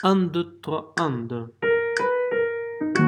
1, 2, 3, 1, 2.